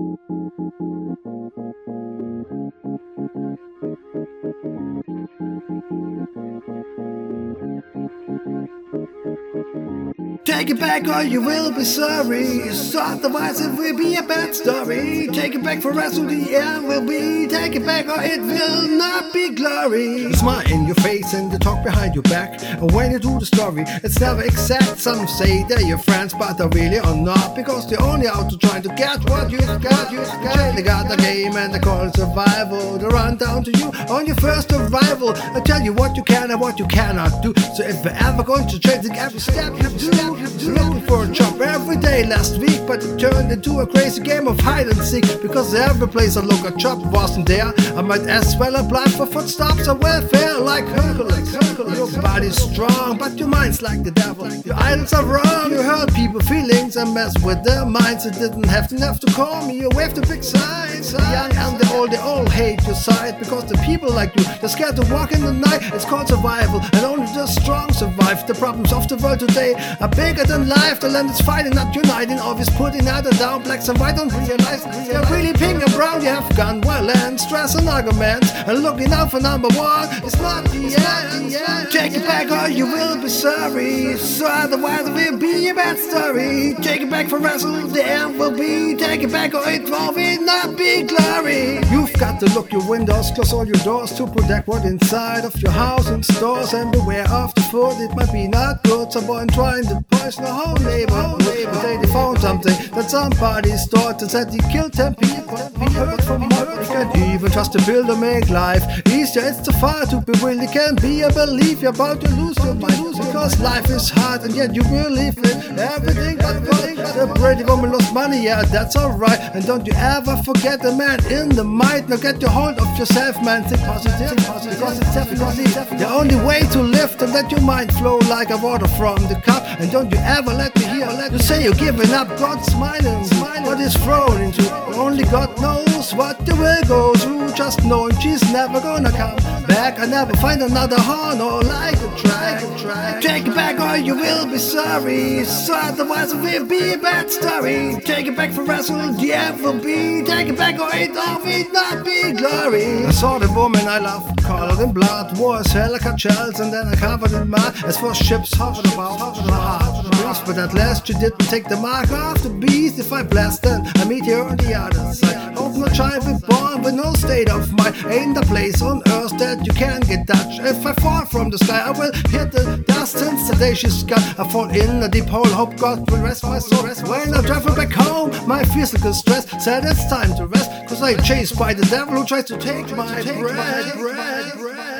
Thank you. Take it back or you will be sorry. So otherwise it will be a bad story. Take it back for us of the end will be. Take it back or it will not be glory. Smile in your face and the talk behind your back. And when you do the story, it's never exact. Some say they're your friends, but they really are not. Because they're only out to try to get what you got. You got. They got the game and they call it survival. They run down to you on your first arrival. I tell you what you can and what you cannot do. So if you're ever going to change every step you do, looking for a job every day last week, but it turned into a crazy game of hide and seek. Because every place I look, a job wasn't there. I might as well apply for footstops or welfare like Hercules. Your body's strong, but your mind's like the devil. Your idols are wrong. You hurt people's feelings and mess with their minds. It didn't have enough to call me. You wave the big signs. The young and the old, they all hate your side because the people like you, they're scared to walk in the night. It's called survival, and only the strong survive. The problems of the world today are bigger than life. The land is fighting, not uniting. Always putting either down. Blacks and white don't realize they're really pink and brown. You have gone gun violence, stress and arguments, and looking out for number one. It's not the end. Take it back you will be sorry. So otherwise it will be a bad story. Take it back for wrestle, the end will be. Take it back or it will be not be glory. You've got to lock your windows, close all your doors to protect what inside of your house and stores. And beware of the food, it might be not good. Someone trying to poison the whole neighborhood. They, found something that somebody stored and said he killed 10 people. He heard from can't even trust to build or make life easier. It's too far to be real. You can't be a belief. You're about to lose your mind. Because life is hard and yet you believe in everything but. The pretty woman lost money, yeah, that's alright. And don't you ever forget the man in the might. Now get your hold of yourself, man. Think positive, positive. It's definitely the only way to lift and let your mind flow like a water from the cup. And don't you ever let me hear you say you're giving up. God's smiling, what is thrown into. Only God knows what the will go through. Just knowing she's never gonna come back. I never find another horn or like a track. Take it back or you will be sorry. So otherwise it will be a bad story. Take it back for it will be. Take it back or it all will not be glory. I saw the woman I loved, colored in blood, wore as hell like a child, and then I covered in mud. As for ships hovered about, heart. Breeze, but at last she didn't take the mark off the beast. If I blast, then I meet her on the other side. State of mind. Ain't a place on earth that you can get touched. If I fall from the sky, I will hit the dust and sedacious sky. I fall in a deep hole, hope God will rest my soul. When I travel back home, my physical stress said it's time to rest. Cause I chased by the devil who tries to take my breath.